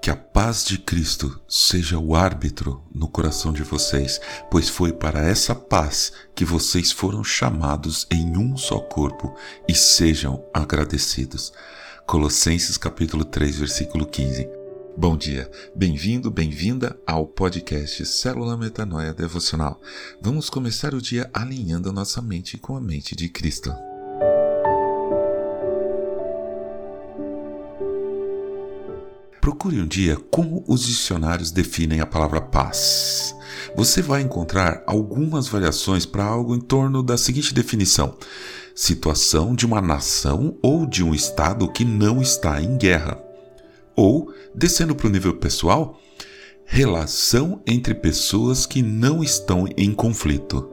Que a paz de Cristo seja o árbitro no coração de vocês, pois foi para essa paz que vocês foram chamados em um só corpo e sejam agradecidos. Colossenses capítulo 3, versículo 15. Bom dia, bem-vindo, bem-vinda ao podcast Célula Metanoia Devocional. Vamos começar o dia alinhando a nossa mente com a mente de Cristo. Procure um dia como os dicionários definem a palavra paz. Você vai encontrar algumas variações para algo em torno da seguinte definição: situação de uma nação ou de um estado que não está em guerra. Ou, descendo para o nível pessoal, relação entre pessoas que não estão em conflito.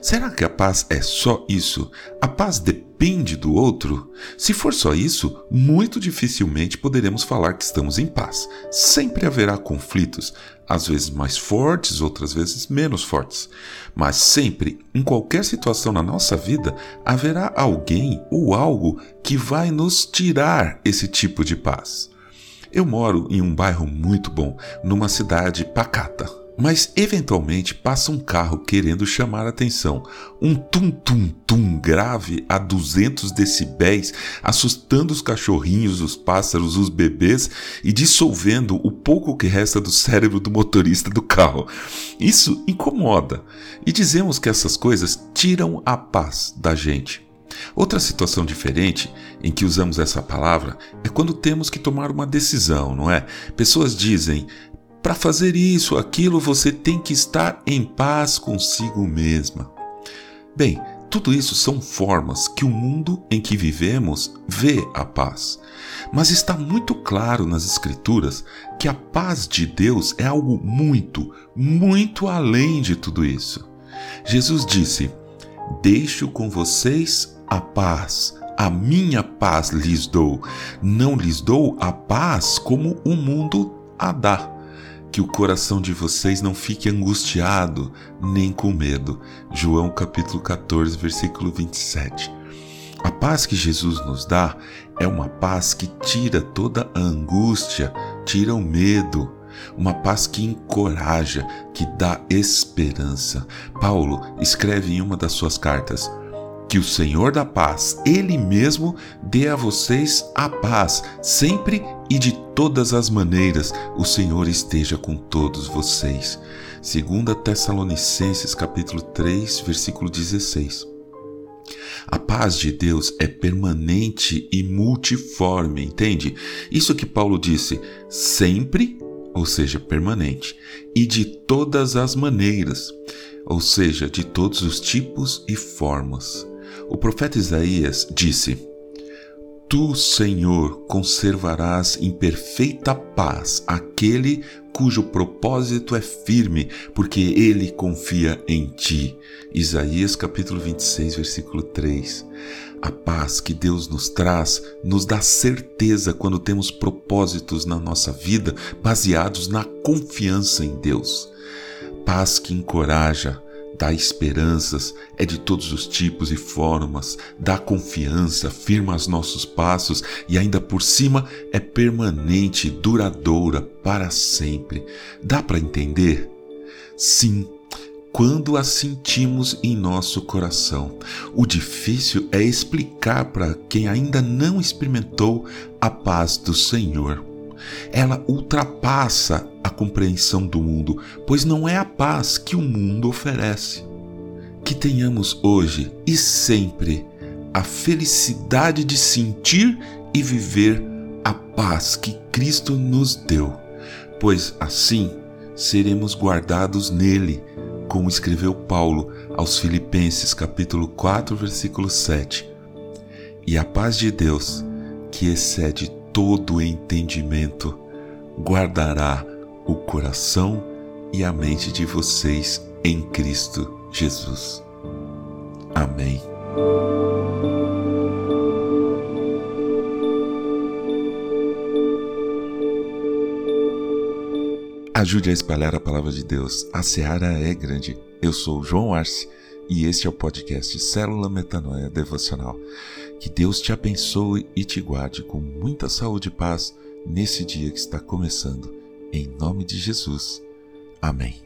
Será que a paz é só isso? A paz depende do outro? Se for só isso, muito dificilmente poderemos falar que estamos em paz. Sempre haverá conflitos, às vezes mais fortes, outras vezes menos fortes. Mas sempre, em qualquer situação na nossa vida, haverá alguém ou algo que vai nos tirar esse tipo de paz. Eu moro em um bairro muito bom, numa cidade pacata mas eventualmente passa um carro querendo chamar atenção. Um tum-tum-tum grave a 200 decibéis, assustando os cachorrinhos, os pássaros, os bebês e dissolvendo o pouco que resta do cérebro do motorista do carro. Isso incomoda e dizemos que essas coisas tiram a paz da gente. Outra situação diferente em que usamos essa palavra é quando temos que tomar uma decisão, não é? Pessoas dizem: para fazer isso, aquilo, você tem que estar em paz consigo mesma. Bem, tudo isso são formas que o mundo em que vivemos vê a paz. Mas está muito claro nas Escrituras que a paz de Deus é algo muito, muito além de tudo isso. Jesus disse: Deixo com vocês a paz, a minha paz lhes dou. Não lhes dou a paz como o mundo a dá que o coração de vocês não fique angustiado nem com medo. João capítulo 14, versículo 27. A paz que Jesus nos dá é uma paz que tira toda a angústia, tira o medo, uma paz que encoraja, que dá esperança. Paulo escreve em uma das suas cartas: que o Senhor da paz, Ele mesmo, dê a vocês a paz, sempre e de todas as maneiras. O Senhor esteja com todos vocês. 2 Tessalonicenses capítulo 3, versículo 16. A paz de Deus é permanente e multiforme, entende? Isso que Paulo disse, sempre, ou seja, permanente, e de todas as maneiras, ou seja, de todos os tipos e formas. O profeta Isaías disse: Tu, Senhor, conservarás em perfeita paz aquele cujo propósito é firme, porque ele confia em ti. Isaías capítulo 26, versículo 3. A paz que Deus nos traz nos dá certeza quando temos propósitos na nossa vida baseados na confiança em Deus. Paz que encoraja, dá esperanças, é de todos os tipos e formas, dá confiança, firma os nossos passos e ainda por cima é permanente, duradoura, para sempre. Dá para entender? Sim, quando a sentimos em nosso coração. O difícil é explicar para quem ainda não experimentou a paz do Senhor. Ela ultrapassa a compreensão do mundo, pois não é a paz que o mundo oferece. Que tenhamos hoje e sempre a felicidade de sentir e viver a paz que Cristo nos deu, pois assim seremos guardados nele, como escreveu Paulo aos Filipenses capítulo 4, versículo 7. E a paz de Deus, que excede todo entendimento, guardará o coração e a mente de vocês em Cristo Jesus. Amém. Ajude a espalhar a palavra de Deus. A seara é grande. Eu sou João Arce e este é o podcast Célula Metanoia Devocional. Que Deus te abençoe e te guarde com muita saúde e paz nesse dia que está começando. Em nome de Jesus. Amém.